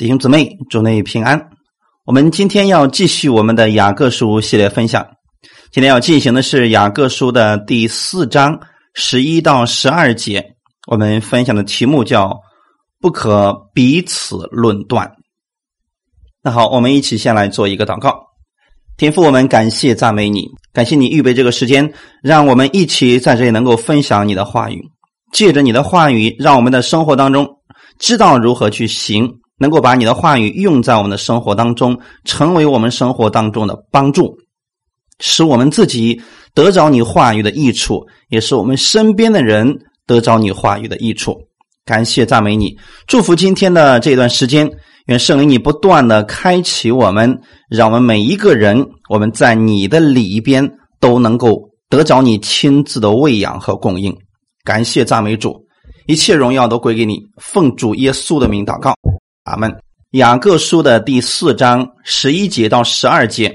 弟兄姊妹，祝内平安。我们今天要继续我们的雅各书系列分享。今天要进行的是雅各书的第四章十一到十二节。我们分享的题目叫“不可彼此论断”。那好，我们一起先来做一个祷告。天父，我们感谢赞美你，感谢你预备这个时间，让我们一起在这里能够分享你的话语。借着你的话语，让我们的生活当中知道如何去行，能够把你的话语用在我们的生活当中，成为我们生活当中的帮助，使我们自己得着你话语的益处，也是我们身边的人得着你话语的益处。感谢赞美你，祝福今天的这段时间，愿圣灵你不断的开启我们，让我们每一个人，我们在你的里边都能够得着你亲自的喂养和供应。感谢赞美主，一切荣耀都归给你。奉主耶稣的名祷告，阿门。雅各书的第四章十一节到十二节，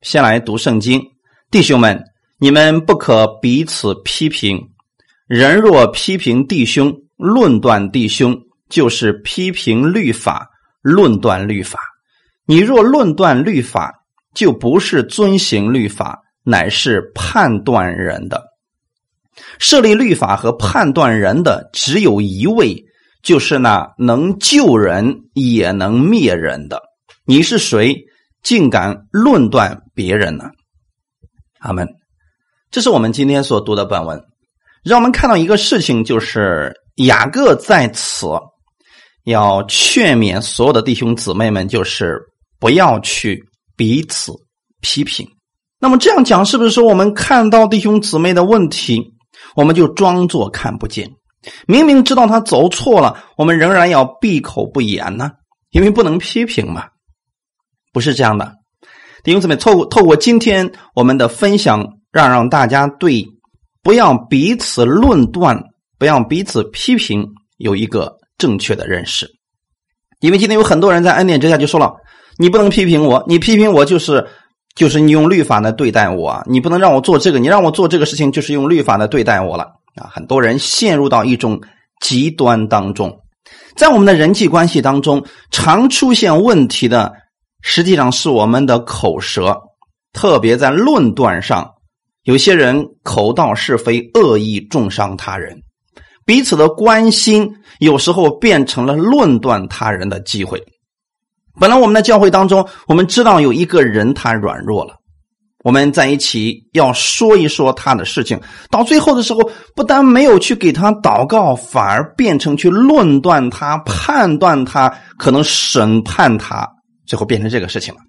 先来读圣经。弟兄们，你们不可彼此批评。人若批评弟兄，论断弟兄，就是批评律法，论断律法。你若论断律法，就不是遵行律法，乃是判断人的。设立律法和判断人的只有一位，就是那能救人也能灭人的。你是谁，竟敢论断别人呢？阿门。这是我们今天所读的本文，让我们看到一个事情，就是雅各在此要劝勉所有的弟兄姊妹们，就是不要去彼此批评。那么这样讲，是不是说我们看到弟兄姊妹的问题？我们就装作看不见，明明知道他走错了，我们仍然要闭口不言呢？因为不能批评嘛，不是这样的。弟兄姊妹，透过透过今天我们的分享，让让大家对不要彼此论断、不要彼此批评有一个正确的认识。因为今天有很多人在恩典之下就说了：“你不能批评我，你批评我就是。”就是你用律法来对待我，你不能让我做这个，你让我做这个事情，就是用律法来对待我了啊！很多人陷入到一种极端当中，在我们的人际关系当中，常出现问题的，实际上是我们的口舌，特别在论断上，有些人口道是非，恶意重伤他人，彼此的关心有时候变成了论断他人的机会。本来我们的教会当中，我们知道有一个人他软弱了，我们在一起要说一说他的事情。到最后的时候，不但没有去给他祷告，反而变成去论断他、判断他，可能审判他，最后变成这个事情了。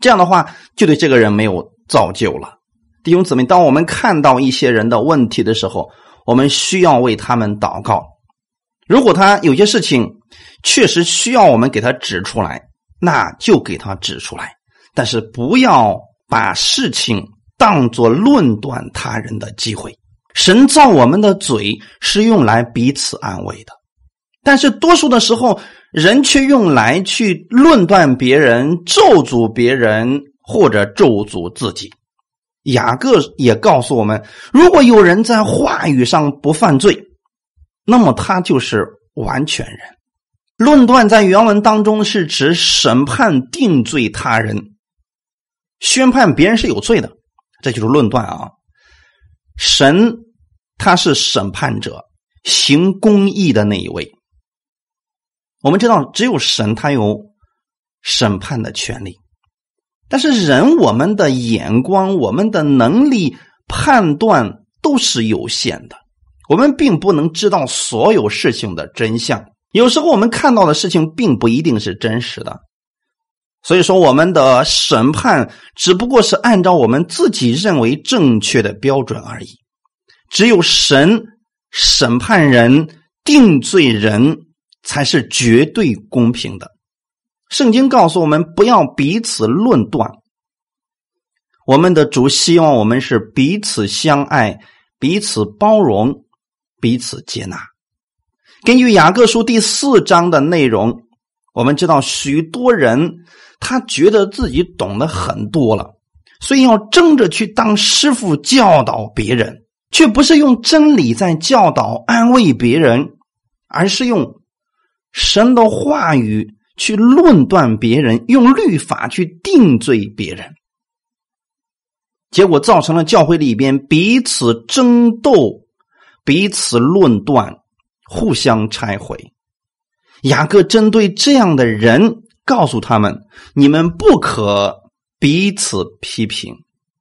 这样的话，就对这个人没有造就了。弟兄姊妹，当我们看到一些人的问题的时候，我们需要为他们祷告。如果他有些事情，确实需要我们给他指出来，那就给他指出来。但是不要把事情当作论断他人的机会。神造我们的嘴是用来彼此安慰的，但是多数的时候，人却用来去论断别人、咒诅别人或者咒诅自己。雅各也告诉我们：如果有人在话语上不犯罪，那么他就是完全人。论断在原文当中是指审判、定罪他人，宣判别人是有罪的，这就是论断啊。神他是审判者，行公义的那一位。我们知道，只有神他有审判的权利，但是人我们的眼光、我们的能力判断都是有限的，我们并不能知道所有事情的真相。有时候我们看到的事情并不一定是真实的，所以说我们的审判只不过是按照我们自己认为正确的标准而已。只有神审判人、定罪人才是绝对公平的。圣经告诉我们不要彼此论断。我们的主希望我们是彼此相爱、彼此包容、彼此接纳。根据雅各书第四章的内容，我们知道许多人他觉得自己懂得很多了，所以要争着去当师傅教导别人，却不是用真理在教导安慰别人，而是用神的话语去论断别人，用律法去定罪别人，结果造成了教会里边彼此争斗、彼此论断、互相拆毁。雅各针对这样的人，告诉他们：你们不可彼此批评。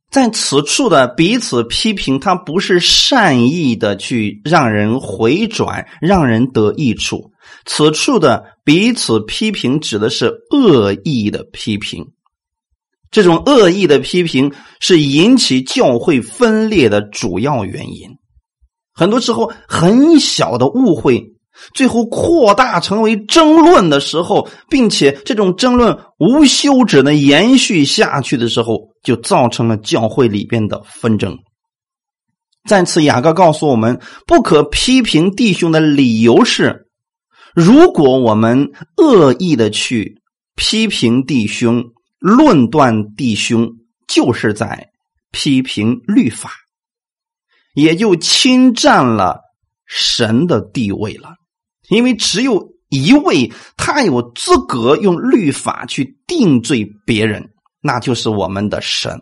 在此处的彼此批评，他不是善意的去让人回转、让人得益处。此处的彼此批评指的是恶意的批评。这种恶意的批评是引起教会分裂的主要原因。很多时候，很小的误会。最后扩大成为争论的时候，并且这种争论无休止的延续下去的时候，就造成了教会里边的纷争。再次，雅各告诉我们，不可批评弟兄的理由是：如果我们恶意的去批评弟兄、论断弟兄，就是在批评律法，也就侵占了神的地位了。因为只有一位，他有资格用律法去定罪别人，那就是我们的神。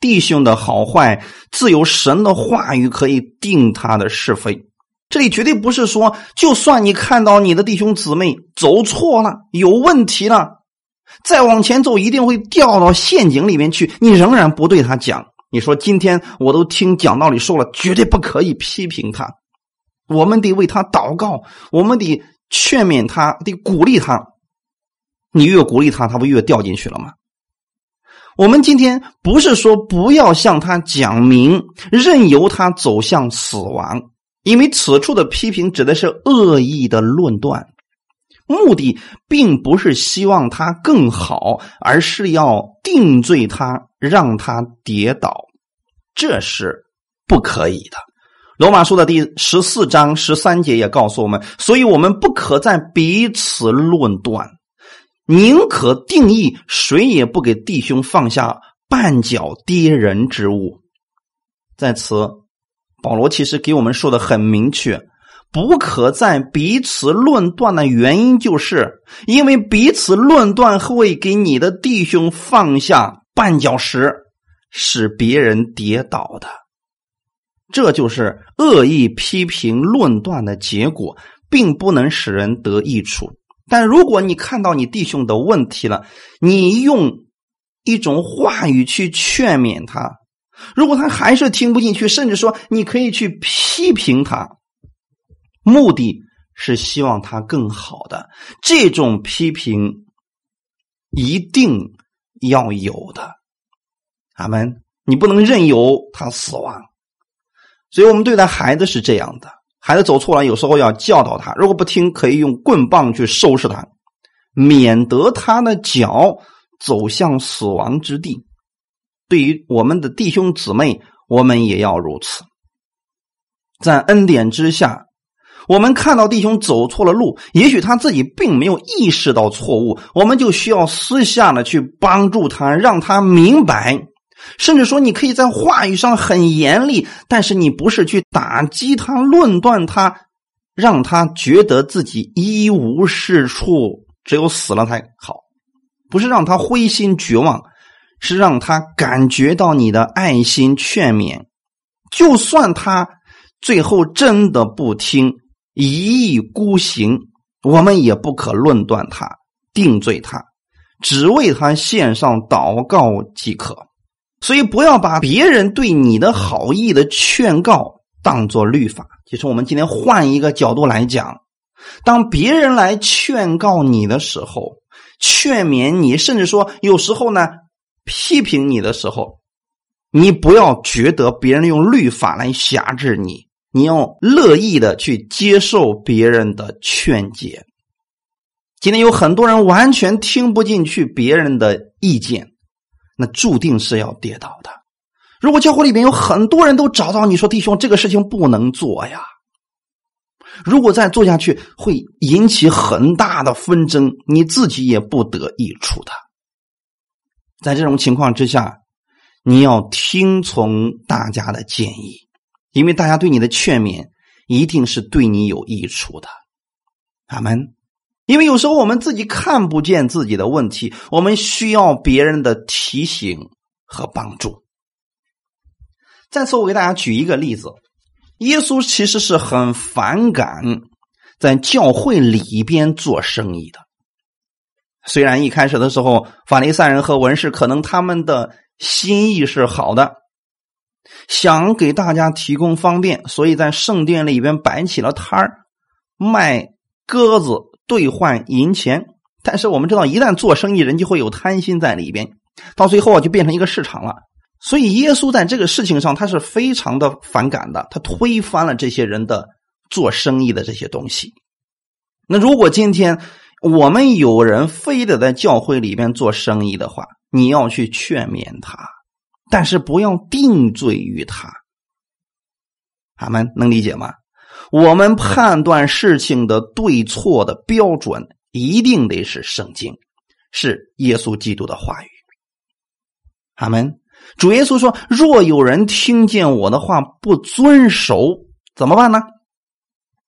弟兄的好坏，自有神的话语可以定他的是非。这里绝对不是说，就算你看到你的弟兄姊妹走错了、有问题了，再往前走一定会掉到陷阱里面去，你仍然不对他讲。你说今天我都听讲道理说了，绝对不可以批评他。我们得为他祷告，我们得劝勉他，得鼓励他。你越鼓励他，他不越掉进去了吗？我们今天不是说不要向他讲明，任由他走向死亡，因为此处的批评指的是恶意的论断，目的并不是希望他更好，而是要定罪他，让他跌倒，这是不可以的。罗马书的第十四章十三节也告诉我们，所以我们不可在彼此论断，宁可定义谁也不给弟兄放下绊脚跌人之物。在此，保罗其实给我们说的很明确，不可在彼此论断的原因，就是因为彼此论断会给你的弟兄放下绊脚石，使别人跌倒的。这就是恶意批评论断的结果，并不能使人得益处。但如果你看到你弟兄的问题了，你用一种话语去劝勉他，如果他还是听不进去，甚至说你可以去批评他，目的是希望他更好的。这种批评一定要有的，阿门。你不能任由他死亡。所以我们对待孩子是这样的：孩子走错了，有时候要教导他；如果不听，可以用棍棒去收拾他，免得他的脚走向死亡之地。对于我们的弟兄姊妹，我们也要如此。在恩典之下，我们看到弟兄走错了路，也许他自己并没有意识到错误，我们就需要私下的去帮助他，让他明白。甚至说，你可以在话语上很严厉，但是你不是去打击他、论断他，让他觉得自己一无是处，只有死了才好。不是让他灰心绝望，是让他感觉到你的爱心劝勉。就算他最后真的不听，一意孤行，我们也不可论断他、定罪他，只为他献上祷告即可。所以，不要把别人对你的好意的劝告当做律法。其实，我们今天换一个角度来讲，当别人来劝告你的时候，劝勉你，甚至说有时候呢批评你的时候，你不要觉得别人用律法来辖制你，你要乐意的去接受别人的劝解。今天有很多人完全听不进去别人的意见。那注定是要跌倒的。如果教会里面有很多人都找到你说：“弟兄，这个事情不能做呀。”如果再做下去，会引起很大的纷争，你自己也不得益处的。在这种情况之下，你要听从大家的建议，因为大家对你的劝勉一定是对你有益处的。阿门。因为有时候我们自己看不见自己的问题，我们需要别人的提醒和帮助。再次，我给大家举一个例子：耶稣其实是很反感在教会里边做生意的。虽然一开始的时候，法利赛人和文士可能他们的心意是好的，想给大家提供方便，所以在圣殿里边摆起了摊儿，卖鸽子兑换银钱。但是我们知道，一旦做生意人就会有贪心在里边，到最后啊就变成一个市场了。所以耶稣在这个事情上他是非常的反感的，他推翻了这些人的做生意的这些东西。那如果今天，我们有人非得在教会里边做生意的话，你要去劝勉他，但是不要定罪于他。俺们能理解吗？我们判断事情的对错的标准，一定得是圣经，是耶稣基督的话语。阿门。主耶稣说：“若有人听见我的话不遵守，怎么办呢？”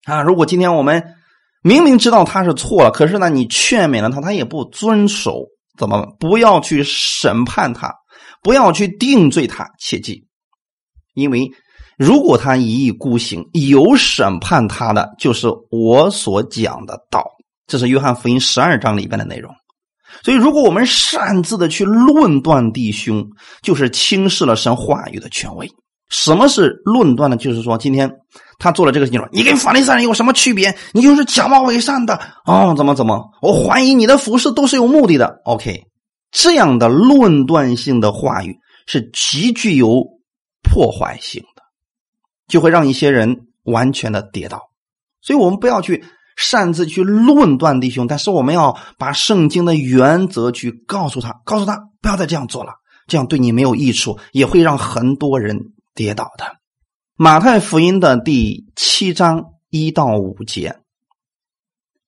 啊，如果今天我们。明明知道他是错了，可是呢，你劝勉了他，他也不遵守，怎么？不要去审判他，不要去定罪他，切记，因为如果他一意孤行，有审判他的就是我所讲的道，这是约翰福音十二章里边的内容。所以，如果我们擅自的去论断弟兄，就是轻视了神话语的权威。什么是论断呢？就是说，今天。他做了这个事情，你跟法利赛人有什么区别？你就是假冒伪善的哦，怎么怎么？我怀疑你的服饰都是有目的的。OK，这样的论断性的话语是极具有破坏性，就会让一些人完全的跌倒。所以我们不要去擅自去论断弟兄，但是我们要把圣经的原则去告诉他，告诉他不要再这样做了，这样对你没有益处，也会让很多人跌倒的。马太福音的第七章一到五节，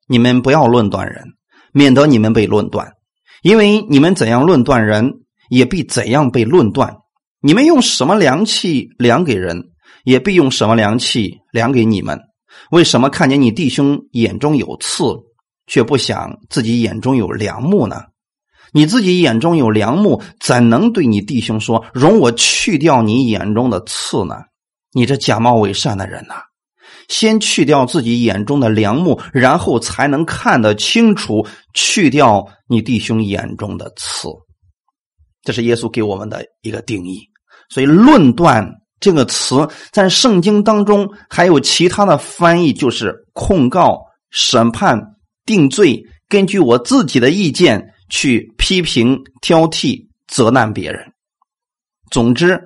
你们不要论断人，免得你们被论断。因为你们怎样论断人，也必怎样被论断。你们用什么量器量给人，也必用什么量器量给你们。为什么看见你弟兄眼中有刺，却不想自己眼中有良木呢？你自己眼中有良木，怎能对你弟兄说：“容我去掉你眼中的刺呢？”你这假冒伪善的人呐，先去掉自己眼中的良木，然后才能看得清楚，去掉你弟兄眼中的刺。这是耶稣给我们的一个定义。所以“论断”这个词在圣经当中还有其他的翻译，就是控告、审判、定罪，根据我自己的意见去批评、挑剔、责难别人。总之。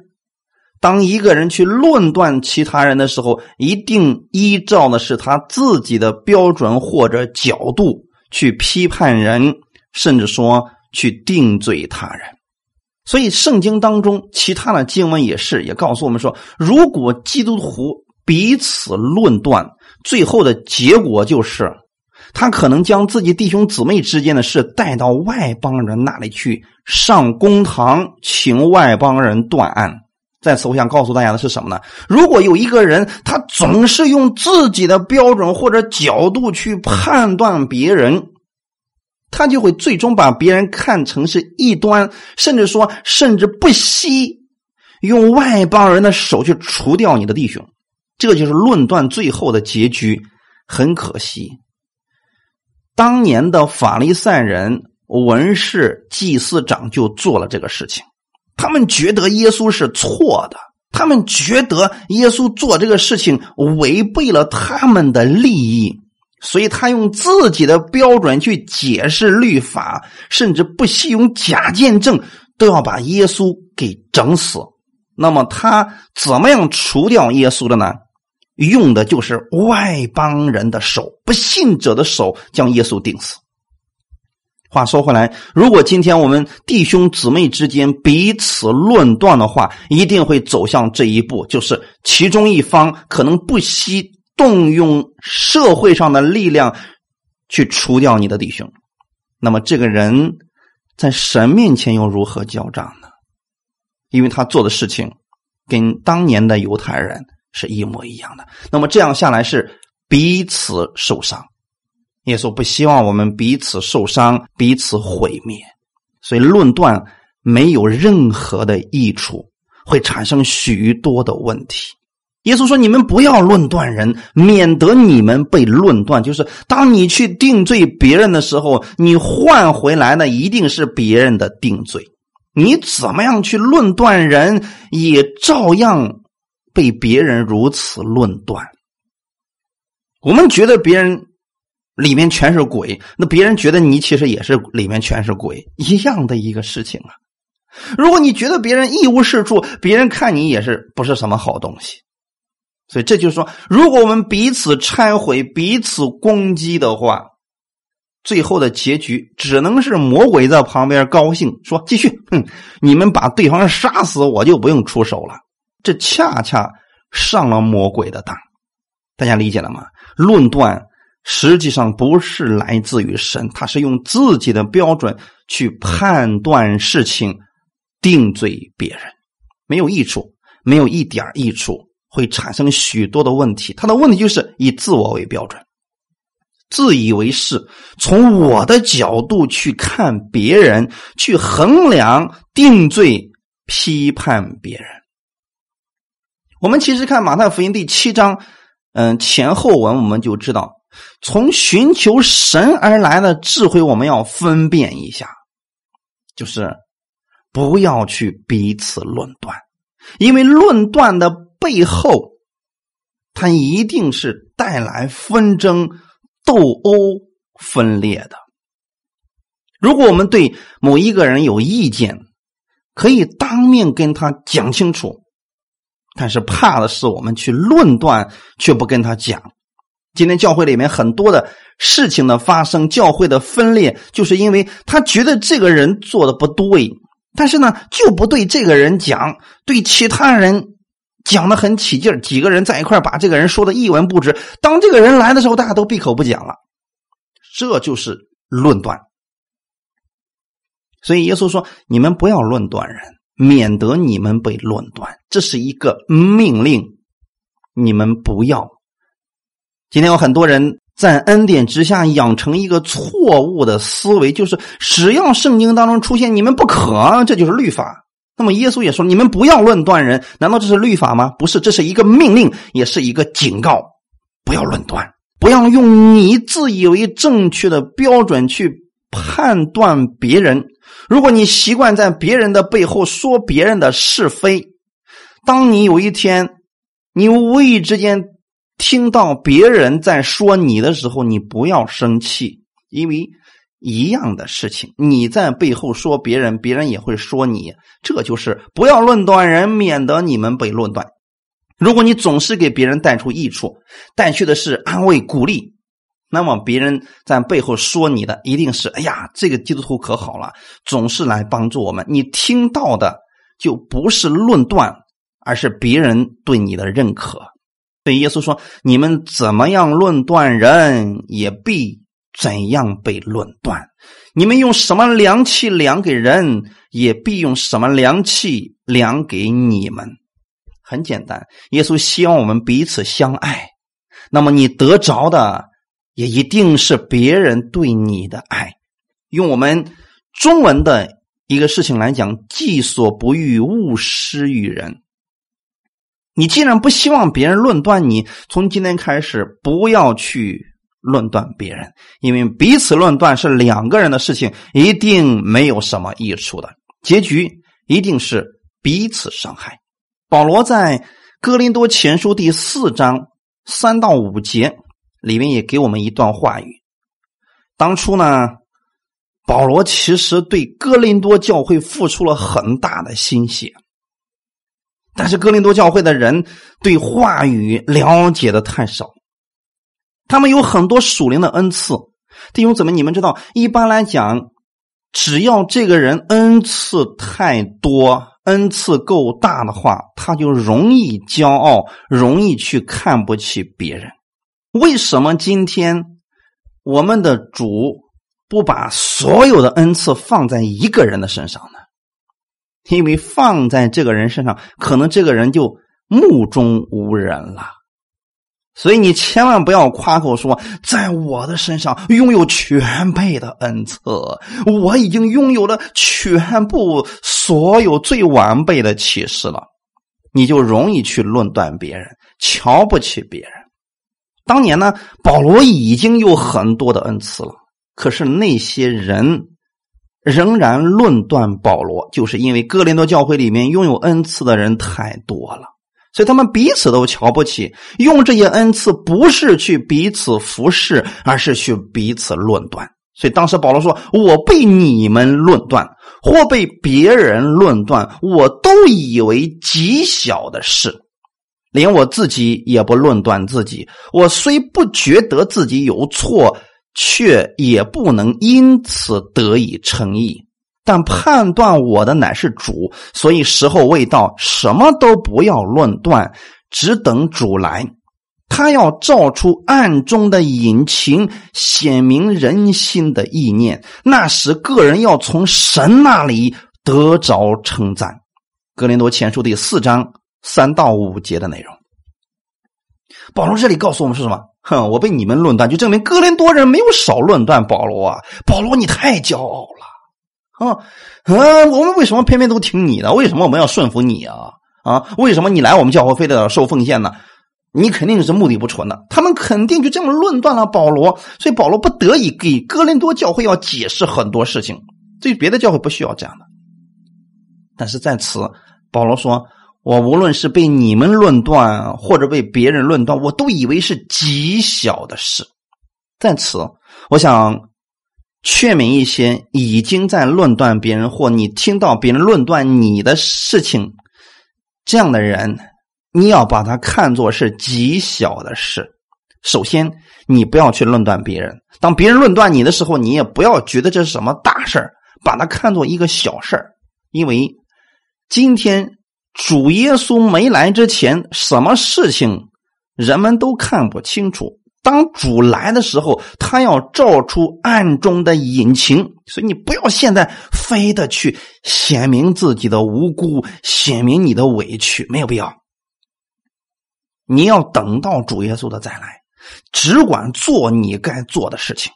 当一个人去论断其他人的时候，一定依照的是他自己的标准或者角度去批判人，甚至说去定罪他人。所以，圣经当中其他的经文也是也告诉我们说，如果基督徒彼此论断，最后的结果就是他可能将自己弟兄姊妹之间的事带到外邦人那里去，上公堂请外邦人断案。在此，我想告诉大家的是什么呢？如果有一个人，他总是用自己的标准或者角度去判断别人，他就会最终把别人看成是异端，甚至说，甚至不惜用外邦人的手去除掉你的弟兄。这就是论断最后的结局。很可惜，当年的法利赛人、文士、祭司长就做了这个事情。他们觉得耶稣是错的，他们觉得耶稣做这个事情违背了他们的利益，所以他用自己的标准去解释律法，甚至不惜用假见证，都要把耶稣给整死。那么他怎么样除掉耶稣的呢？用的就是外邦人的手，不信者的手，将耶稣钉死。话说回来，如果今天我们弟兄姊妹之间彼此论断的话，一定会走向这一步，就是其中一方可能不惜动用社会上的力量去除掉你的弟兄。那么这个人在神面前又如何交账呢？因为他做的事情跟当年的犹太人是一模一样的。那么这样下来是彼此受伤。耶稣不希望我们彼此受伤、彼此毁灭，所以论断没有任何的益处，会产生许多的问题。耶稣说：“你们不要论断人，免得你们被论断。就是当你去定罪别人的时候，你换回来的一定是别人的定罪。你怎么样去论断人，也照样被别人如此论断。我们觉得别人里面全是鬼，那别人觉得你其实也是里面全是鬼，一样的一个事情啊。如果你觉得别人一无是处，别人看你也是不是什么好东西。”所以这就是说，如果我们彼此拆毁、彼此攻击的话，最后的结局只能是魔鬼在旁边高兴说：“继续，哼，你们把对方杀死，我就不用出手了。”这恰恰上了魔鬼的当。大家理解了吗？论断实际上不是来自于神，他是用自己的标准去判断事情、定罪别人，没有益处，没有一点益处。会产生许多的问题，他的问题就是以自我为标准，自以为是，从我的角度去看别人，去衡量、定罪、批判别人。我们其实看马太福音第七章，嗯，前后文我们就知道，从寻求神而来的智慧，我们要分辨一下，就是不要去彼此论断，因为论断的。背后，它一定是带来纷争、斗殴、分裂的。如果我们对某一个人有意见，可以当面跟他讲清楚，但是怕的是我们去论断，却不跟他讲。今天教会里面很多的事情的发生，教会的分裂，就是因为他觉得这个人做的不对，但是呢，就不对这个人讲，对其他人。讲的很起劲几个人在一块把这个人说的一文不值。当这个人来的时候，大家都闭口不讲了，这就是论断。所以耶稣说：“你们不要论断人，免得你们被论断。”这是一个命令，你们不要。今天有很多人在恩典之下养成一个错误的思维，就是只要圣经当中出现“你们不可”，这就是律法。那么耶稣也说：“你们不要论断人，难道这是律法吗？不是，这是一个命令，也是一个警告。不要论断，不要用你自以为正确的标准去判断别人。如果你习惯在别人的背后说别人的是非，当你有一天你无意之间听到别人在说你的时候，你不要生气，因为。”一样的事情，你在背后说别人，别人也会说你。这就是不要论断人，免得你们被论断。如果你总是给别人带出益处，带去的是安慰、鼓励，那么别人在背后说你的，一定是哎呀，这个基督徒可好了，总是来帮助我们。你听到的就不是论断，而是别人对你的认可。对耶稣说：“你们怎么样论断人，也必。”怎样被论断？你们用什么量器量给人，也必用什么量器量给你们。很简单，耶稣希望我们彼此相爱。那么你得着的，也一定是别人对你的爱。用我们中文的一个事情来讲：“己所不欲，勿施于人。”你既然不希望别人论断你，从今天开始不要去。论断别人，因为彼此论断是两个人的事情，一定没有什么益处的，结局一定是彼此伤害。保罗在哥林多前书第四章三到五节里面也给我们一段话语。当初呢，保罗其实对哥林多教会付出了很大的心血，但是哥林多教会的人对话语了解的太少。他们有很多属灵的恩赐，弟兄姊妹，你们知道，一般来讲，只要这个人恩赐太多，恩赐够大的话，他就容易骄傲，容易去看不起别人。为什么今天我们的主不把所有的恩赐放在一个人的身上呢？因为放在这个人身上，可能这个人就目中无人了。所以你千万不要夸口说，在我的身上拥有全备的恩赐，我已经拥有了全部所有最完备的启示了，你就容易去论断别人，瞧不起别人。当年呢，保罗已经有很多的恩赐了，可是那些人仍然论断保罗，就是因为哥林多教会里面拥有恩赐的人太多了，所以他们彼此都瞧不起，用这些恩赐不是去彼此服侍，而是去彼此论断。所以当时保罗说：“我被你们论断，或被别人论断，我都以为极小的事。”连我自己也不论断自己，我虽不觉得自己有错，却也不能因此得以称义。但判断我的乃是主，所以时候未到，什么都不要论断，只等主来。他要照出暗中的隐情，显明人心的意念。那时，个人要从神那里得着称赞。格林多前书第四章。三到五节的内容，保罗这里告诉我们是什么？哼，我被你们论断，就证明哥林多人没有少论断保罗啊！保罗，你太骄傲了啊！嗯，我们为什么偏偏都听你的？为什么我们要顺服你啊？啊，为什么你来我们教会非得要受奉献呢？你肯定是目的不纯的。他们肯定就这么论断了保罗，所以保罗不得已给哥林多教会要解释很多事情。对别的教会不需要这样的，但是在此，保罗说。我无论是被你们论断，或者被别人论断，我都以为是极小的事。在此，我想劝勉一些已经在论断别人，或你听到别人论断你的事情这样的人，你要把它看作是极小的事。首先，你不要去论断别人；当别人论断你的时候，你也不要觉得这是什么大事把它看作一个小事因为今天。主耶稣没来之前，什么事情人们都看不清楚。当主来的时候，他要照出暗中的隐情，所以你不要现在非得去显明自己的无辜，显明你的委屈，没有必要。你要等到主耶稣的再来，只管做你该做的事情，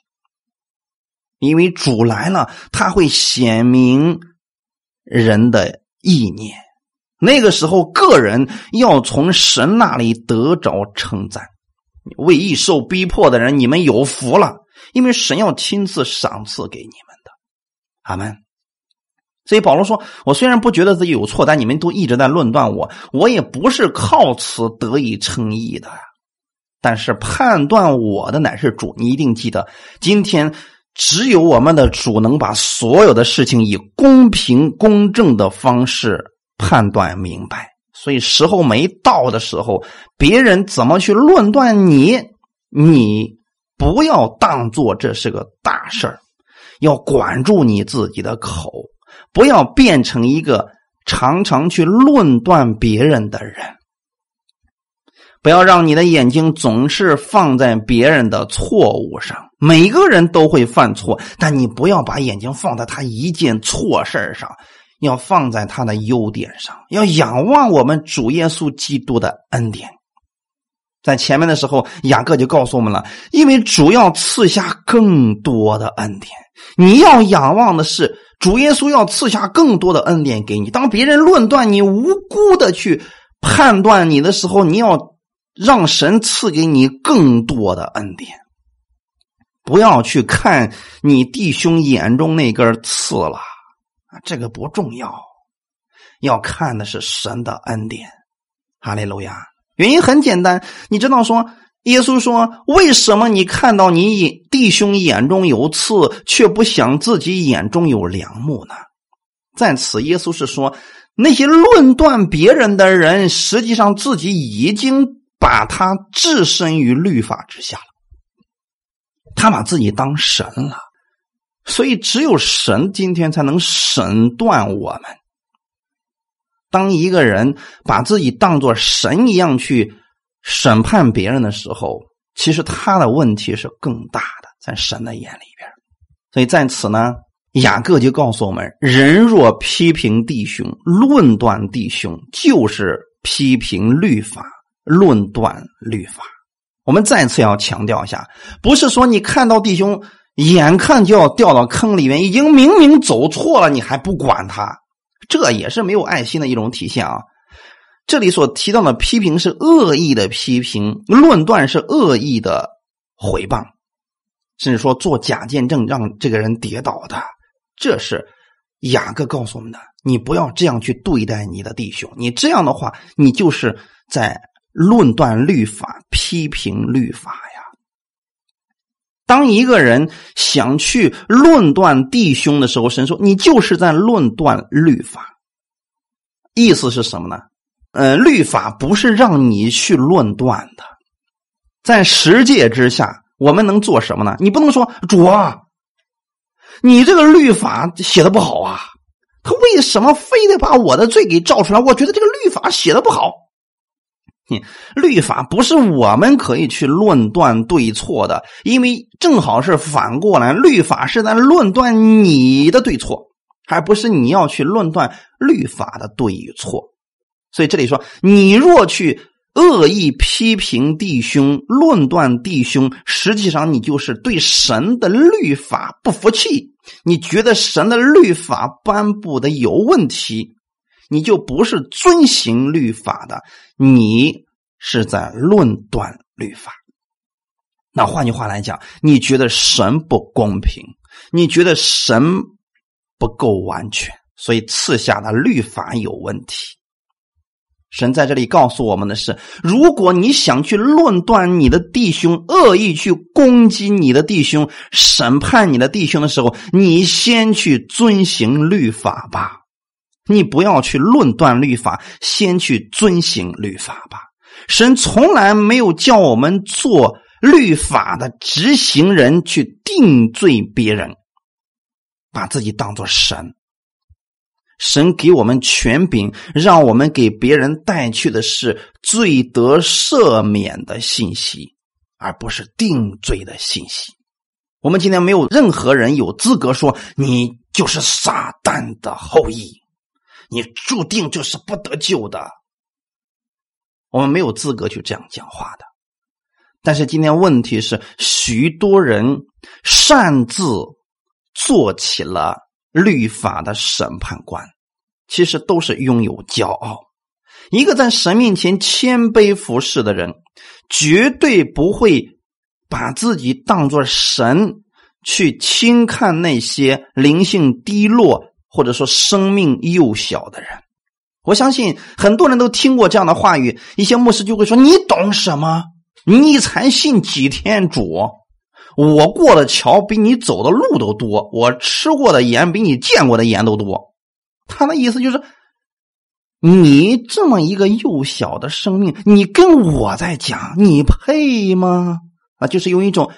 因为主来了，他会显明人的意念。那个时候，个人要从神那里得着称赞。为义受逼迫的人，你们有福了，因为神要亲自赏赐给你们的。阿门。所以保罗说：“我虽然不觉得自己有错，但你们都一直在论断我，我也不是靠此得以称义的。但是判断我的乃是主。你一定记得，今天只有我们的主能把所有的事情以公平公正的方式。”判断明白，所以时候没到的时候，别人怎么去论断你，你不要当做这是个大事儿，要管住你自己的口，不要变成一个常常去论断别人的人，不要让你的眼睛总是放在别人的错误上。每个人都会犯错，但你不要把眼睛放在他一件错事上。要放在他的优点上，要仰望我们主耶稣基督的恩典。在前面的时候，雅各就告诉我们了，因为主要赐下更多的恩典。你要仰望的是主耶稣要赐下更多的恩典给你。当别人论断你无辜的去判断你的时候，你要让神赐给你更多的恩典。不要去看你弟兄眼中那根刺了。啊这个不重要，要看的是神的恩典。哈利路亚！原因很简单，你知道说，耶稣说，为什么你看到你弟兄眼中有刺，却不想自己眼中有良木呢？在此，耶稣是说，那些论断别人的人，实际上自己已经把他置身于律法之下了，他把自己当神了。所以，只有神今天才能审断我们。当一个人把自己当做神一样去审判别人的时候，其实他的问题是更大的，在神的眼里边。所以在此呢，雅各就告诉我们：人若批评弟兄、论断弟兄，就是批评律法、论断律法。我们再次要强调一下，不是说你看到弟兄眼看就要掉到坑里面，已经明明走错了，你还不管他，这也是没有爱心的一种体现啊。这里所提到的批评是恶意的批评，论断是恶意的回谤，甚至说做假见证让这个人跌倒的，这是雅各告诉我们的。你不要这样去对待你的弟兄，你这样的话，你就是在论断律法、批评律法呀。当一个人想去论断弟兄的时候，神说你就是在论断律法。意思是什么呢？呃，律法不是让你去论断的，在十诫之下，我们能做什么呢？你不能说主啊，你这个律法写的不好啊。他为什么非得把我的罪给照出来？我觉得这个律法写的不好。你律法不是我们可以去论断对错的，因为正好是反过来，律法是在论断你的对错，而不是你要去论断律法的对与错。所以这里说，你若去恶意批评弟兄、论断弟兄，实际上你就是对神的律法不服气。你觉得神的律法颁布的有问题，你就不是遵行律法的，你是在论断律法。那换句话来讲，你觉得神不公平，你觉得神不够完全，所以赐下的律法有问题。神在这里告诉我们的是：如果你想去论断你的弟兄，恶意去攻击你的弟兄，审判你的弟兄的时候，你先去遵行律法吧。你不要去论断律法，先去遵行律法吧。神从来没有叫我们做律法的执行人去定罪别人，把自己当做神。神给我们权柄，让我们给别人带去的是罪得赦免的信息，而不是定罪的信息。我们今天没有任何人有资格说你就是撒旦的后裔，你注定就是不得救的。我们没有资格去这样讲话的。但是今天问题是，许多人擅自做起了。律法的审判官，其实都是拥有骄傲。一个在神面前谦卑服侍的人，绝对不会把自己当作神去轻看那些灵性低落或者说生命幼小的人。我相信很多人都听过这样的话语，一些牧师就会说：“你懂什么？你才信几天主？”我过的桥比你走的路都多，我吃过的盐比你见过的盐都多。他的意思就是，你这么一个幼小的生命，你跟我在讲，你配吗？啊，就是用一种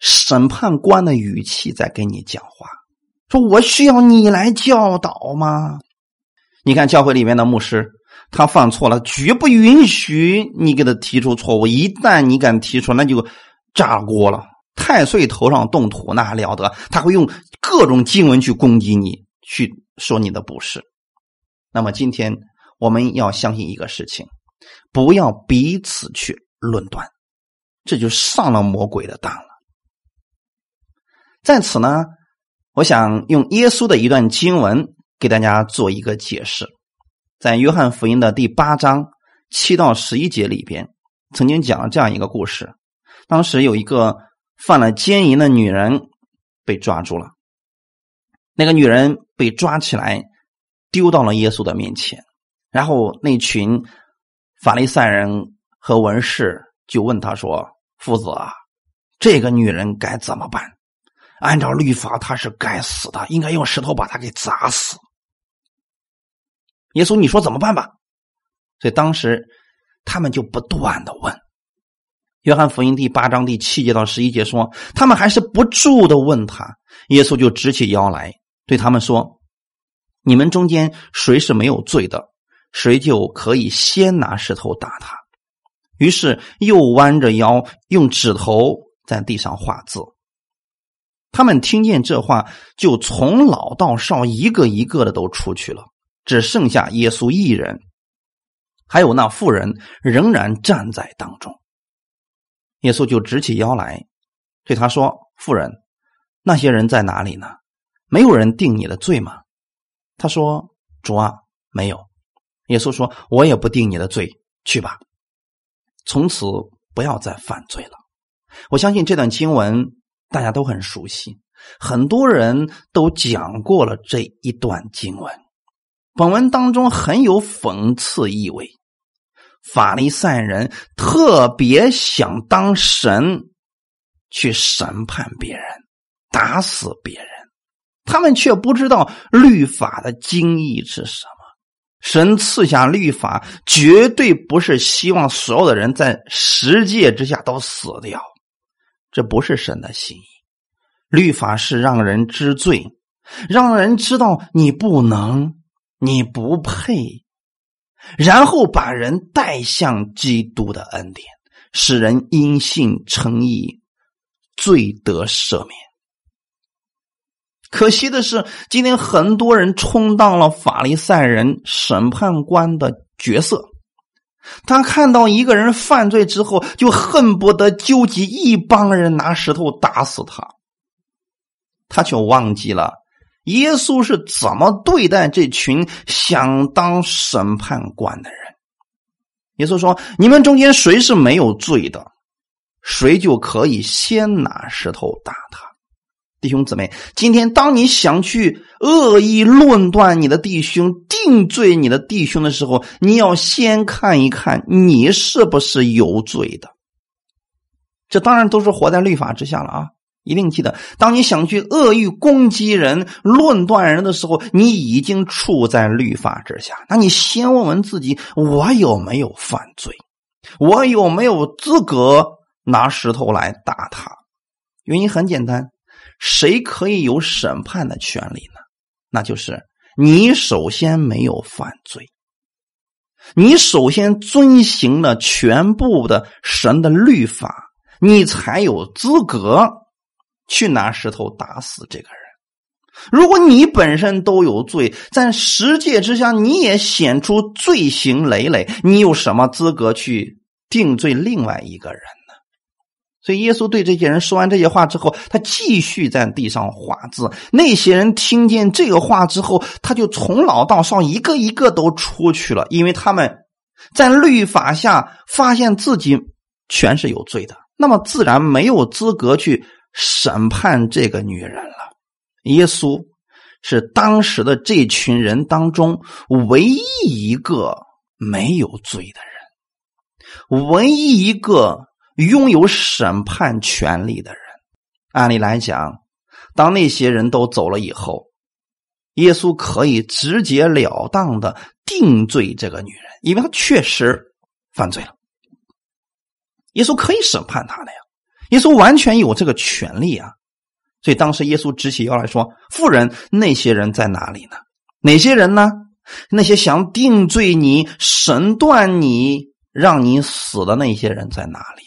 审判官的语气在跟你讲话，说我需要你来教导吗？你看教会里面的牧师，他犯错了，绝不允许你给他提出错误。一旦你敢提出，那就。炸锅了！太岁头上动土，那还了得？他会用各种经文去攻击你，去说你的不是。那么今天我们要相信一个事情：不要彼此去论断，这就上了魔鬼的当了。在此呢，我想用耶稣的一段经文给大家做一个解释，在约翰福音的第八章七到十一节里边，曾经讲了这样一个故事。当时有一个犯了奸淫的女人被抓住了，那个女人被抓起来，丢到了耶稣的面前，然后那群法利赛人和文士就问他说：“夫子啊，这个女人该怎么办？按照律法，他是该死的，应该用石头把他给砸死。”耶稣，你说怎么办吧？所以当时他们就不断的问。约翰福音第八章第七节到十一节说，他们还是不住的问他，耶稣就直起腰来对他们说：“你们中间谁是没有罪的，谁就可以先拿石头打他。”于是又弯着腰用指头在地上画字。他们听见这话，就从老到少一个一个的都出去了，只剩下耶稣一人，还有那妇人仍然站在当中。耶稣就直起腰来，对他说：“妇人，那些人在哪里呢？没有人定你的罪吗？”他说：“主啊，没有。”耶稣说：“我也不定你的罪，去吧，从此不要再犯罪了。”我相信这段经文大家都很熟悉，很多人都讲过了这一段经文。本文当中很有讽刺意味，法利赛人特别想当神去审判别人、打死别人，他们却不知道律法的精义是什么。神赐下律法，绝对不是希望所有的人在十诫之下都死掉。这不是神的心意，律法是让人知罪，让人知道你不能，你不配，然后把人带向基督的恩典，使人因信称义，罪得赦免。可惜的是，今天很多人充当了法利赛人审判官的角色。他看到一个人犯罪之后，就恨不得纠集一帮人拿石头打死他。他却忘记了耶稣是怎么对待这群想当审判官的人。耶稣说：“你们中间谁是没有罪的，谁就可以先拿石头打他。”弟兄姊妹，今天当你想去恶意论断你的弟兄、定罪你的弟兄的时候，你要先看一看你是不是有罪的。这当然都是活在律法之下了啊！一定记得，当你想去恶意攻击人、论断人的时候，你已经处在律法之下。那你先问问自己：我有没有犯罪？我有没有资格拿石头来打他？原因很简单。谁可以有审判的权利呢？那就是你首先没有犯罪，你首先遵行了全部的神的律法，你才有资格去拿石头打死这个人。如果你本身都有罪，在十诫之下你也显出罪行累累，你有什么资格去定罪另外一个人？所以，耶稣对这些人说完这些话之后，他继续在地上画字。那些人听见这个话之后，他就从老到少一个一个都出去了，因为他们在律法下发现自己全是有罪的，那么自然没有资格去审判这个女人了。耶稣是当时的这群人当中唯一一个没有罪的人，唯一一个。拥有审判权利的人，按理来讲，当那些人都走了以后，耶稣可以直截了当的定罪这个女人，因为她确实犯罪了。耶稣可以审判她的呀，耶稣完全有这个权利啊。所以当时耶稣直起腰来说：“妇人，那些人在哪里呢？哪些人呢？那些想定罪你、审断你、让你死的那些人在哪里？”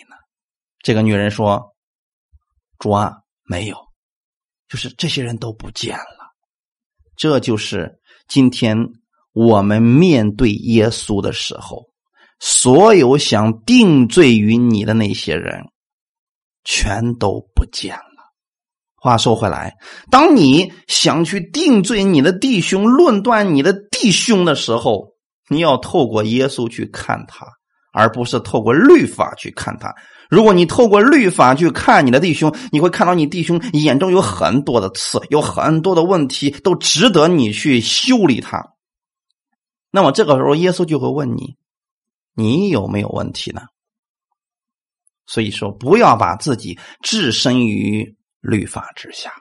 这个女人说：“主啊，没有，就是这些人都不见了。这就是今天我们面对耶稣的时候，所有想定罪于你的那些人，全都不见了。话说回来，当你想去定罪你的弟兄、论断你的弟兄的时候，你要透过耶稣去看他，而不是透过律法去看他。”如果你透过律法去看你的弟兄，你会看到你弟兄眼中有很多的刺，有很多的问题，都值得你去修理他。那么这个时候，耶稣就会问你：你有没有问题呢？所以说，不要把自己置身于律法之下，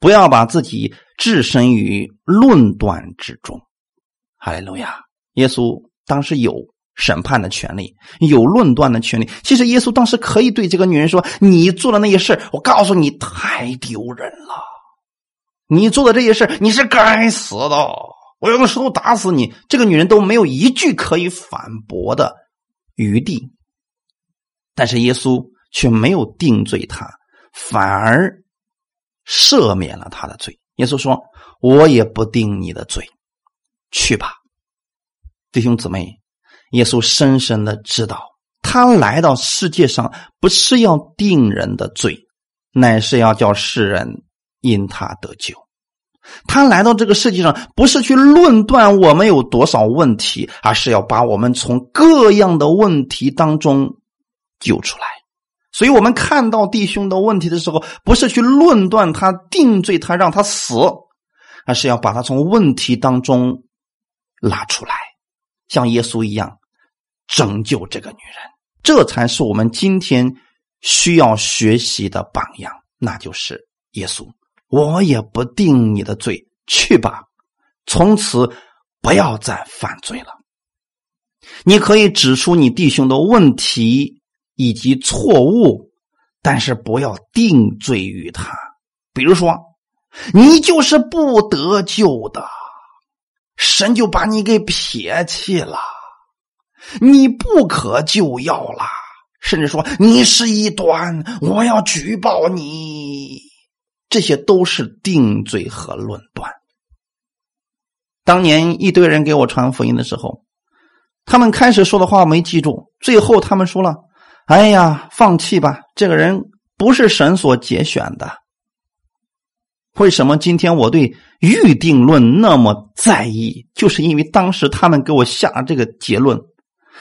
不要把自己置身于论断之中。哈利路亚！耶稣当时有。审判的权利，有论断的权利。其实耶稣当时可以对这个女人说：“你做的那些事我告诉你，太丢人了。你做的这些事你是该死的。我要用石头打死你。”这个女人都没有一句可以反驳的余地。但是耶稣却没有定罪他，反而赦免了他的罪。耶稣说：“我也不定你的罪，去吧，弟兄姊妹。”耶稣深深的知道，他来到世界上不是要定人的罪，乃是要叫世人因他得救。他来到这个世界上不是去论断我们有多少问题，而是要把我们从各样的问题当中救出来。所以，我们看到弟兄的问题的时候，不是去论断他、定罪他、让他死，而是要把他从问题当中拉出来，像耶稣一样拯救这个女人。这才是我们今天需要学习的榜样，那就是耶稣。我也不定你的罪，去吧，从此不要再犯罪了。你可以指出你弟兄的问题以及错误，但是不要定罪于他。比如说，你就是不得救的，神就把你给撇弃了。你不可救药了，甚至说你是一端，我要举报你，这些都是定罪和论断。当年一堆人给我传福音的时候，他们开始说的话没记住，最后他们说了：“哎呀，放弃吧，这个人不是神所节选的。”为什么今天我对预定论那么在意？就是因为当时他们给我下这个结论。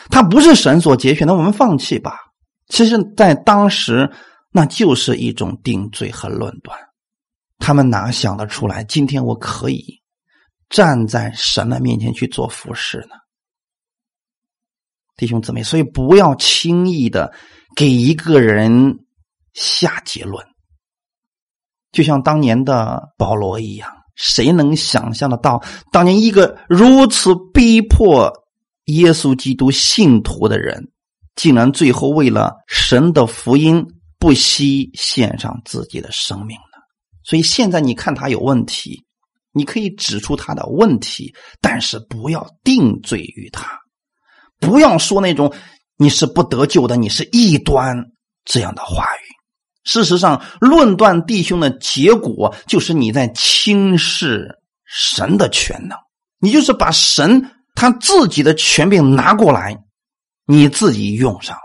他不是神所节选，那我们放弃吧。其实，在当时，那就是一种定罪和论断。他们哪想得出来，今天我可以站在神的面前去做服侍呢？弟兄姊妹，所以不要轻易的给一个人下结论。就像当年的保罗一样，谁能想象得到，当年一个如此逼迫？耶稣基督信徒的人，竟然最后为了神的福音不惜献上自己的生命呢？所以现在你看他有问题，你可以指出他的问题，但是不要定罪于他，不要说那种你是不得救的，你是异端这样的话语。事实上，论断弟兄的结果就是你在轻视神的全能，你就是把神。他自己的权柄拿过来，你自己用上了。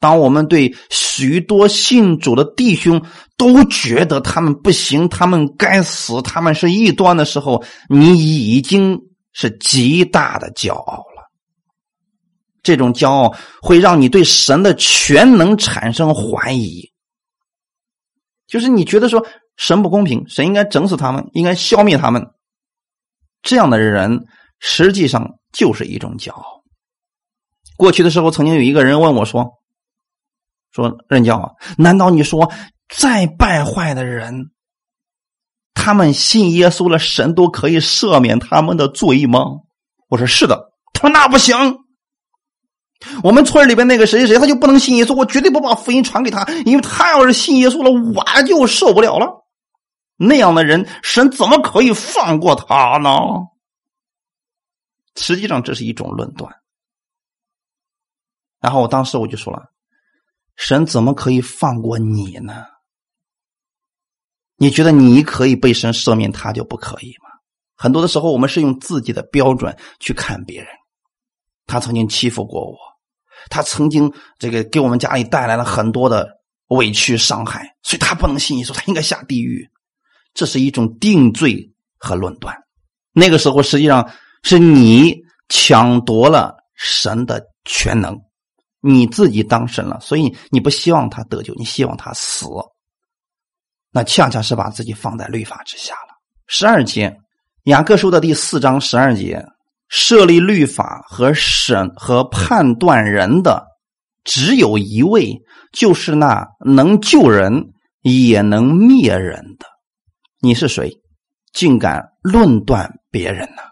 当我们对许多信主的弟兄都觉得他们不行，他们该死，他们是异端的时候，你已经是极大的骄傲了。这种骄傲会让你对神的全能产生怀疑，就是你觉得说神不公平，神应该整死他们，应该消灭他们，这样的人。实际上就是一种骄傲。过去的时候，曾经有一个人问我说：“说任教，难道你说再败坏的人，他们信耶稣了，神都可以赦免他们的罪吗？”我说：“是的。”他说：“那不行，我们村里边那个谁谁谁，他就不能信耶稣，我绝对不把福音传给他，因为他要是信耶稣了，我就受不了了。那样的人，神怎么可以放过他呢？”实际上这是一种论断，然后我当时我就说了：“神怎么可以放过你呢？你觉得你可以被神赦免，他就不可以吗？很多的时候，我们是用自己的标准去看别人。他曾经欺负过我，他曾经这个给我们家里带来了很多的委屈伤害，所以他不能信耶稣，他应该下地狱。这是一种定罪和论断。那个时候，实际上。是你抢夺了神的全能，你自己当神了，所以你不希望他得救，你希望他死，那恰恰是把自己放在律法之下了。十二节，雅各书的第四章十二节，设立律法和审和判断人的只有一位，就是那能救人也能灭人的。你是谁，竟敢论断别人呢？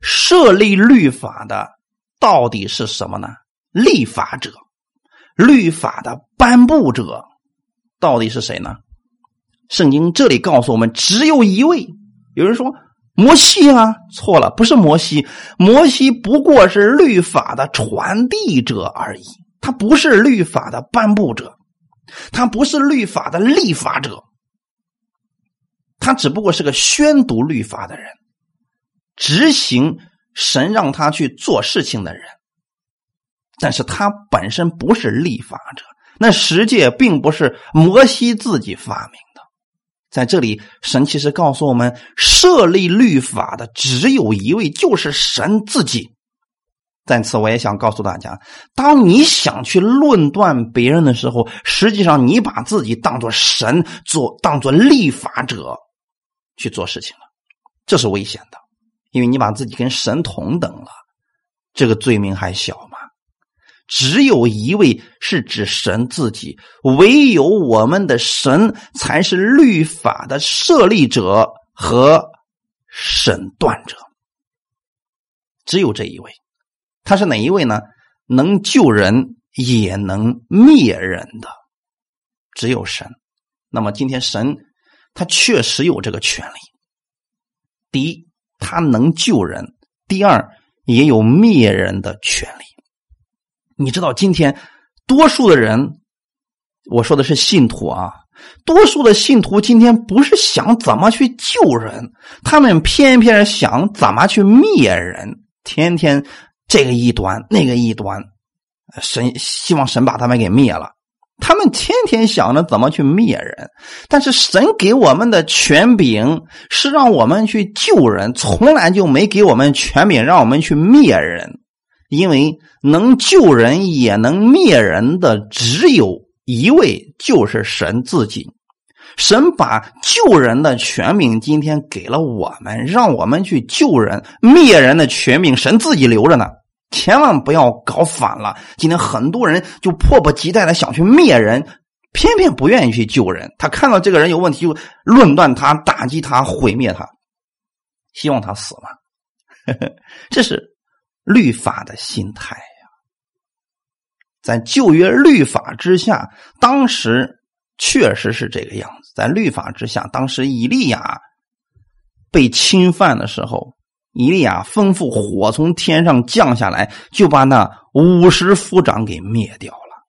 设立律法的到底是什么呢？立法者，律法的颁布者到底是谁呢？圣经这里告诉我们，只有一位。有人说摩西啊，错了，不是摩西，摩西不过是律法的传递者而已，他不是律法的颁布者，他不是律法的立法者，他只不过是个宣读律法的人。执行神让他去做事情的人，但是他本身不是立法者。那十诫并不是摩西自己发明的，在这里，神其实告诉我们，设立律法的只有一位，就是神自己。在此，我也想告诉大家，当你想去论断别人的时候，实际上你把自己当做神，做当做立法者去做事情了，这是危险的，因为你把自己跟神同等了，这个罪名还小吗？只有一位是指神自己，唯有我们的神才是律法的设立者和审断者。只有这一位，他是哪一位呢？能救人也能灭人的，只有神。那么今天神他确实有这个权利。第一，他能救人；第二，也有灭人的权利。你知道今天多数的人，我说的是信徒啊，多数的信徒今天不是想怎么去救人，他们偏偏想怎么去灭人，天天这个一端那个一端，神希望神把他们给灭了，他们天天想着怎么去灭人，但是神给我们的权柄是让我们去救人，从来就没给我们权柄让我们去灭人。因为能救人也能灭人的只有一位，就是神自己。神把救人的权柄今天给了我们，让我们去救人；灭人的权柄，神自己留着呢。千万不要搞反了。今天很多人就迫不及待的想去灭人，偏偏不愿意去救人。他看到这个人有问题，就论断他、打击他、毁灭他，希望他死了。这是。律法的心态呀，在旧约律法之下，当时确实是这个样子。在律法之下，当时以利亚被侵犯的时候，以利亚吩咐火从天上降下来，就把那五十夫长给灭掉了。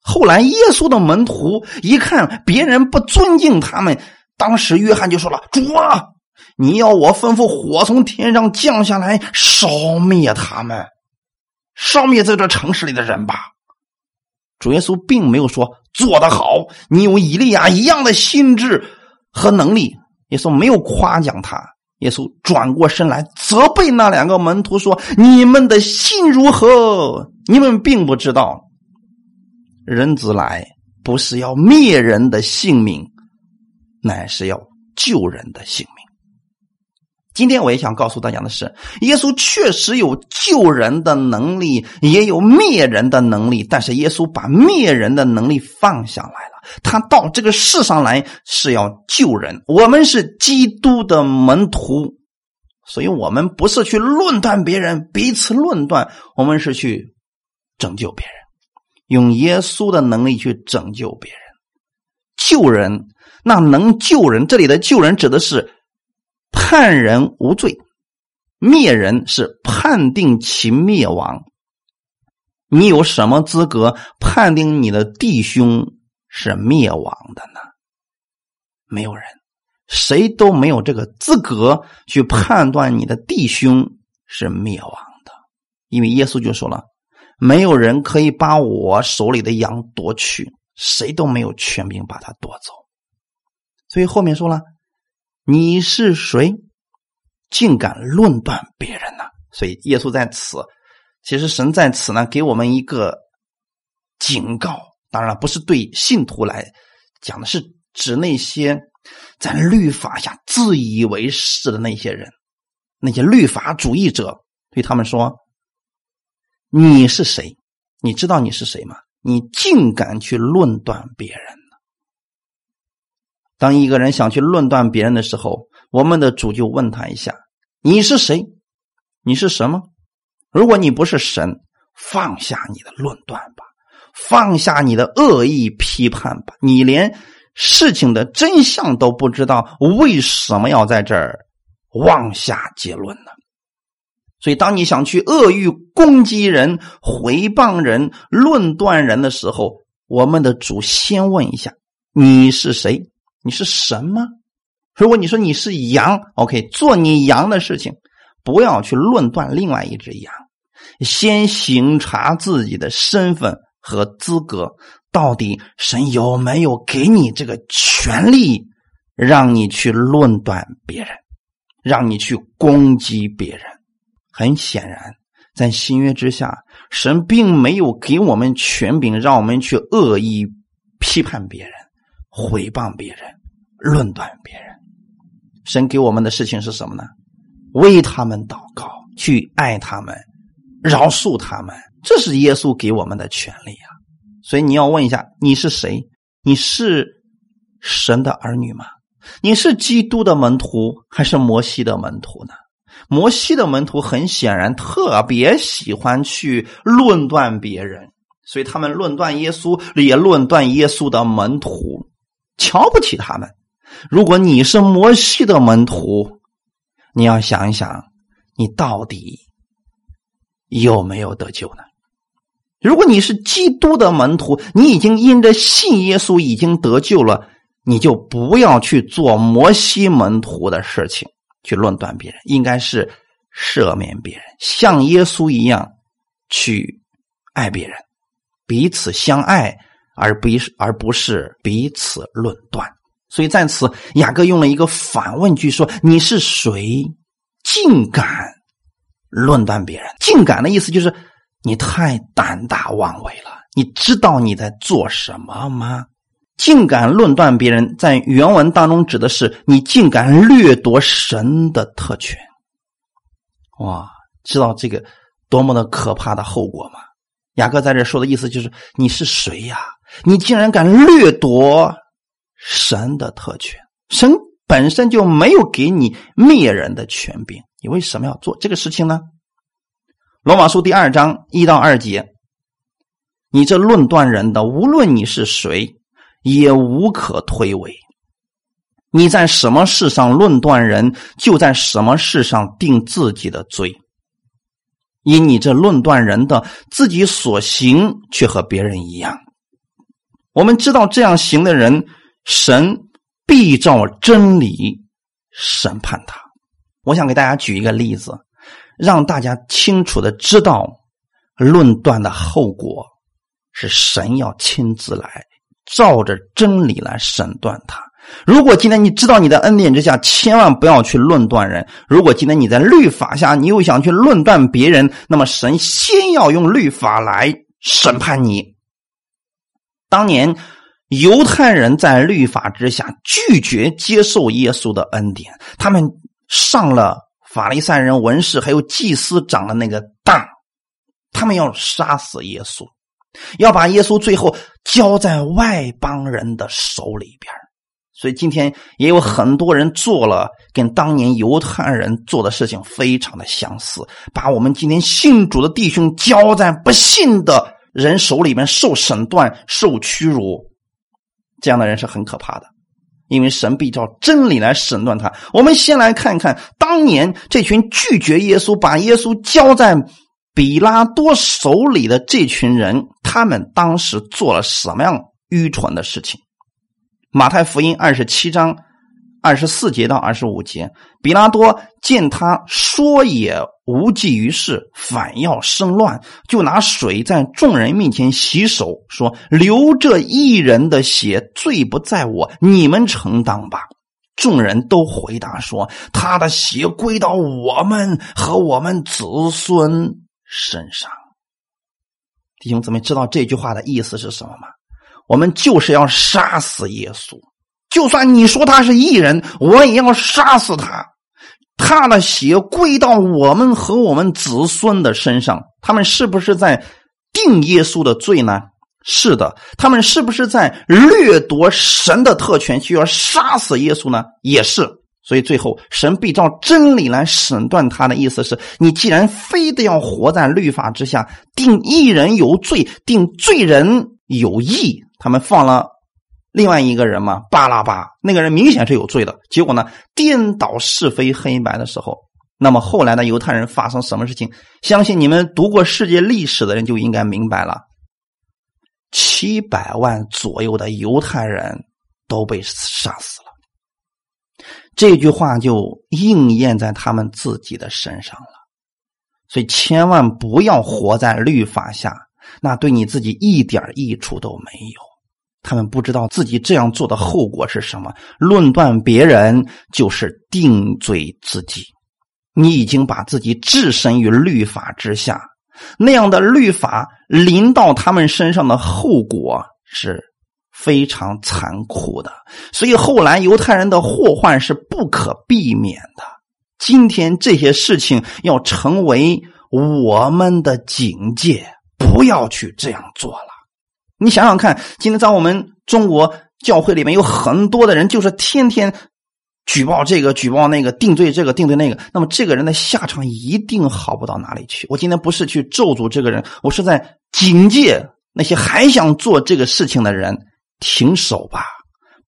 后来耶稣的门徒一看别人不尊敬他们，当时约翰就说了：“主啊！”你要我吩咐火从天上降下来烧灭他们，烧灭在这城市里的人吧。主耶稣并没有说做得好，你有以利亚一样的心智和能力。耶稣没有夸奖他，耶稣转过身来责备那两个门徒说：“你们的心如何？你们并不知道，人子来不是要灭人的性命，乃是要救人的性命。”今天我也想告诉大家的是，耶稣确实有救人的能力，也有灭人的能力。但是耶稣把灭人的能力放下来了，他到这个世上来是要救人。我们是基督的门徒，所以我们不是去论断别人，彼此论断，我们是去拯救别人，用耶稣的能力去拯救别人，救人。那能救人，这里的救人指的是。判人无罪，灭人是判定其灭亡。你有什么资格判定你的弟兄是灭亡的呢？没有人，谁都没有这个资格去判断你的弟兄是灭亡的，因为耶稣就说了：“没有人可以把我手里的羊夺去，谁都没有权柄把它夺走。”所以后面说了。你是谁，竟敢论断别人呢？所以耶稣在此，其实神在此呢，给我们一个警告。当然了不是对信徒来讲的，是指那些在律法下自以为是的那些人，那些律法主义者。对他们说：“你是谁？你知道你是谁吗？你竟敢去论断别人？”当一个人想去论断别人的时候，我们的主就问他一下：“你是谁？你是什么？如果你不是神，放下你的论断吧，放下你的恶意批判吧。你连事情的真相都不知道，为什么要在这儿妄下结论呢？所以，当你想去恶意攻击人、回谤人、论断人的时候，我们的主先问一下：你是谁？”你是神吗？如果你说你是羊，OK，做你羊的事情，不要去论断另外一只羊。先行察自己的身份和资格，到底神有没有给你这个权利，让你去论断别人，让你去攻击别人？很显然，在新约之下，神并没有给我们权柄，让我们去恶意批判别人、毁谤别人、论断别人。神给我们的事情是什么呢？为他们祷告，去爱他们，饶恕他们，这是耶稣给我们的权利啊！所以你要问一下，你是谁？你是神的儿女吗？你是基督的门徒，还是摩西的门徒呢？摩西的门徒很显然特别喜欢去论断别人，所以他们论断耶稣，也论断耶稣的门徒，瞧不起他们。如果你是摩西的门徒，你要想一想，你到底有没有得救呢？如果你是基督的门徒，你已经因着信耶稣已经得救了，你就不要去做摩西门徒的事情，去论断别人，应该是赦免别人，像耶稣一样去爱别人，彼此相爱，而不是而不是彼此论断。所以在此，雅各用了一个反问句说：“你是谁，竟敢论断别人？竟敢的意思就是你太胆大妄为了。你知道你在做什么吗？竟敢论断别人，在原文当中指的是你竟敢掠夺神的特权。哇，知道这个多么的可怕的后果吗？雅各在这说的意思就是你是谁呀？你竟然敢掠夺！”神的特权，神本身就没有给你灭人的权柄，你为什么要做这个事情呢？罗马书第二章一到二节，你这论断人的，无论你是谁，也无可推诿。你在什么事上论断人，就在什么事上定自己的罪。因你这论断人的，自己所行却和别人一样。我们知道这样行的人。神必照真理审判他。我想给大家举一个例子，让大家清楚的知道论断的后果是神要亲自来照着真理来审断他。如果今天你知道你的恩典之下，千万不要去论断人；如果今天你在律法下，你又想去论断别人，那么神先要用律法来审判你。当年。犹太人在律法之下拒绝接受耶稣的恩典，他们上了法利赛人、文士还有祭司长的那个当，他们要杀死耶稣，要把耶稣最后交在外邦人的手里边。所以今天也有很多人做了跟当年犹太人做的事情非常的相似，把我们今天信主的弟兄交在不信的人手里面受审断、受屈辱。这样的人是很可怕的，因为神必照真理来审断他。我们先来看看当年这群拒绝耶稣、把耶稣交在比拉多手里的这群人，他们当时做了什么样愚蠢的事情？马太福音二十七章。二十四节到二十五节，比拉多见他说也无济于事，反要生乱，就拿水在众人面前洗手，说：“流这一人的血，罪不在我，你们承担吧。”众人都回答说：“他的血归到我们和我们子孙身上。”弟兄姊妹，知道这句话的意思是什么吗？我们就是要杀死耶稣。就算你说他是异人，我也要杀死他。他的血归到我们和我们子孙的身上。他们是不是在定耶稣的罪呢？是的。他们是不是在掠夺神的特权，需要杀死耶稣呢？也是。所以最后，神必照真理来审断他的意思是：你既然非得要活在律法之下，定一人有罪，定罪人有义，他们放了。另外一个人嘛，巴拉巴，那个人明显是有罪的。结果呢，颠倒是非黑白的时候，那么后来的犹太人发生什么事情？相信你们读过世界历史的人就应该明白了。七百万左右的犹太人都被杀死了。这句话就应验在他们自己的身上了。所以千万不要活在律法下，那对你自己一点益处都没有。他们不知道自己这样做的后果是什么。论断别人就是定罪自己，你已经把自己置身于律法之下，那样的律法临到他们身上的后果是非常残酷的。所以后来犹太人的祸患是不可避免的。今天这些事情要成为我们的警戒，不要去这样做了。你想想看，今天在我们中国教会里面有很多的人，就是天天举报这个、举报那个、定罪这个、定罪那个，那么这个人的下场一定好不到哪里去。我今天不是去咒诅这个人，我是在警戒那些还想做这个事情的人，停手吧，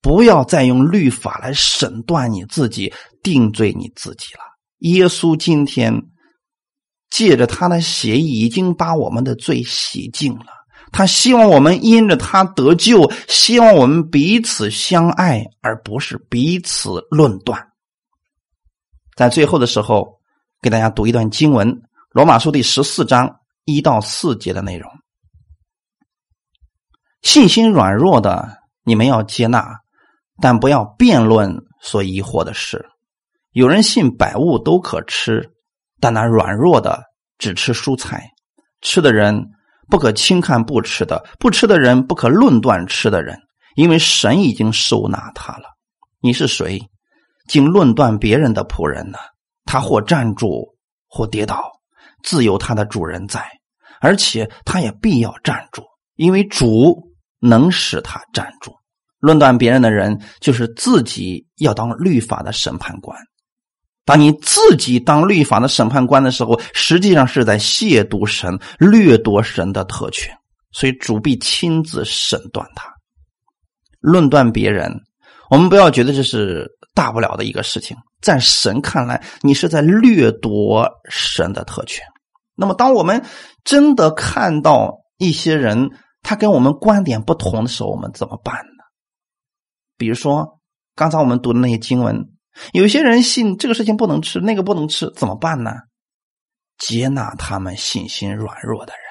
不要再用律法来审断你自己、定罪你自己了。耶稣今天借着他的血已经把我们的罪洗净了。他希望我们因着他得救，希望我们彼此相爱，而不是彼此论断。在最后的时候，给大家读一段经文，《罗马书》第十四章一到四节的内容。信心软弱的，你们要接纳，但不要辩论所疑惑的事。有人信百物都可吃，但那软弱的只吃蔬菜。吃的人不可轻看不吃的，不吃的人不可论断吃的人，因为神已经收纳他了。你是谁，竟论断别人的仆人呢？他或站住，或跌倒，自有他的主人在，而且他也必要站住，因为主能使他站住。论断别人的人，就是自己要当律法的审判官。当你自己当律法的审判官的时候，实际上是在亵渎神、掠夺神的特权，所以主必亲自审断他。论断别人，我们不要觉得这是大不了的一个事情，在神看来，你是在掠夺神的特权。那么，当我们真的看到一些人他跟我们观点不同的时候，我们怎么办呢？比如说，刚才我们读的那些经文。有些人信这个事情不能吃，那个不能吃，怎么办呢？接纳他们信心软弱的人，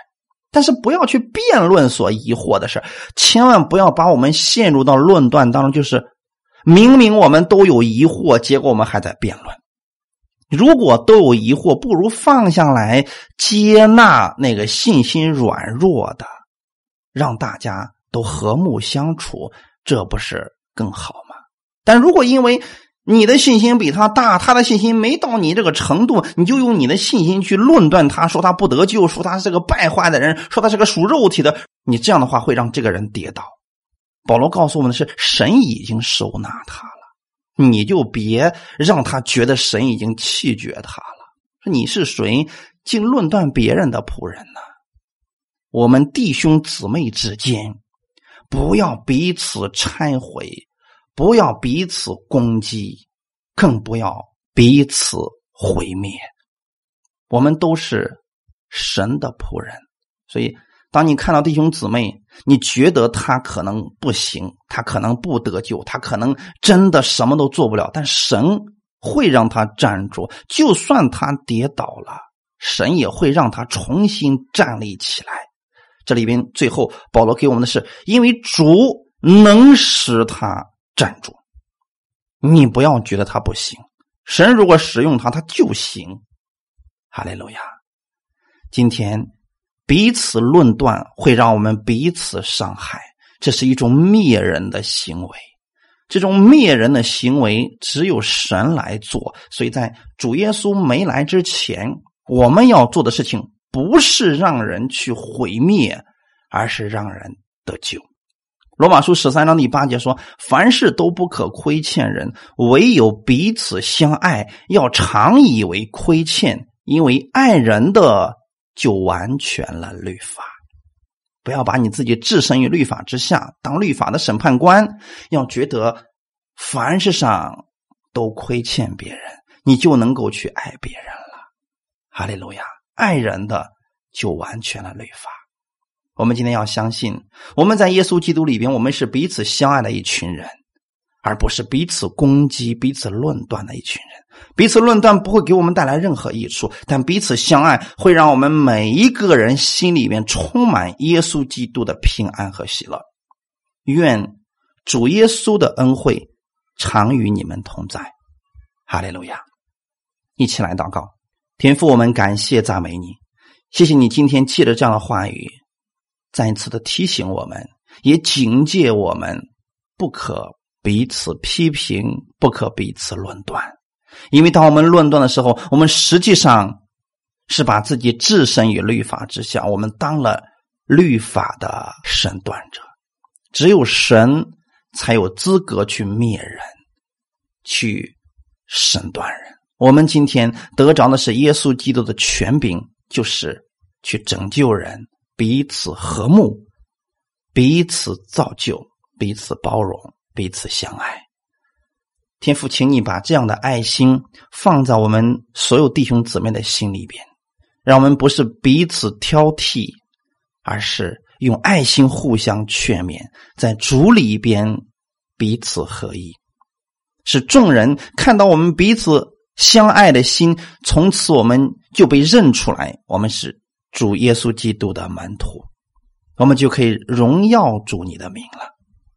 但是不要去辩论所疑惑的事千万不要把我们陷入到论断当中。就是明明我们都有疑惑，结果我们还在辩论。如果都有疑惑，不如放下来，接纳那个信心软弱的，让大家都和睦相处，这不是更好吗？但如果因为你的信心比他大，他的信心没到你这个程度，你就用你的信心去论断他，说他不得救，说他是个败坏的人，说他是个属肉体的。你这样的话会让这个人跌倒。保罗告诉我们的是，神已经收纳他了，你就别让他觉得神已经弃绝他了。说你是谁，竟论断别人的仆人呢？我们弟兄姊妹之间，不要彼此忏悔。不要彼此攻击，更不要彼此毁灭。我们都是神的仆人，所以当你看到弟兄姊妹，你觉得他可能不行，他可能不得救，他可能真的什么都做不了，但神会让他站住。就算他跌倒了，神也会让他重新站立起来。这里边最后保罗给我们的是，因为主能使他。站住！你不要觉得他不行，神如果使用他，他就行。哈利路亚！今天彼此论断会让我们彼此伤害，这是一种灭人的行为。这种灭人的行为只有神来做，所以在主耶稣没来之前，我们要做的事情不是让人去毁灭，而是让人得救。罗马书十三章第八节说：“凡事都不可亏欠人，唯有彼此相爱，要常以为亏欠，因为爱人的就完全了律法。不要把你自己置身于律法之下，当律法的审判官，要觉得凡事上都亏欠别人，你就能够去爱别人了。哈利路亚！爱人的就完全了律法。”我们今天要相信，我们在耶稣基督里边，我们是彼此相爱的一群人，而不是彼此攻击、彼此论断的一群人。彼此论断不会给我们带来任何益处，但彼此相爱会让我们每一个人心里面充满耶稣基督的平安和喜乐。愿主耶稣的恩惠常与你们同在。哈利路亚！一起来祷告，天父，我们感谢赞美你，谢谢你今天借着这样的话语，再一次的提醒我们，也警戒我们，不可彼此批评，不可彼此论断。因为当我们论断的时候，我们实际上是把自己置身于律法之下，我们当了律法的审断者。只有神才有资格去灭人，去审断人。我们今天得着的是耶稣基督的权柄，就是去拯救人，彼此和睦，彼此造就，彼此包容，彼此相爱。天父，请你把这样的爱心放在我们所有弟兄姊妹的心里边，让我们不是彼此挑剔，而是用爱心互相劝勉，在主里边彼此合一，使众人看到我们彼此相爱的心，从此我们就被认出来，我们是主耶稣基督的门徒，我们就可以荣耀主你的名了。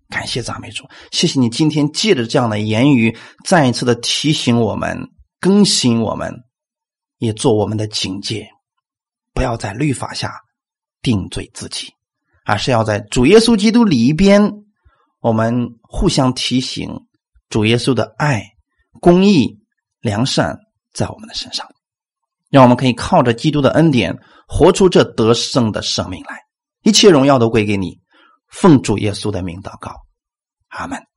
感谢赞美主，谢谢你今天借着这样的言语，再一次的提醒我们、更新我们，也做我们的警戒，不要在律法下定罪自己，而是要在主耶稣基督里边，我们互相提醒主耶稣的爱、公义、良善在我们的身上，让我们可以靠着基督的恩典，活出这得胜的生命来，一切荣耀都归给你。奉主耶稣的名祷告，阿门。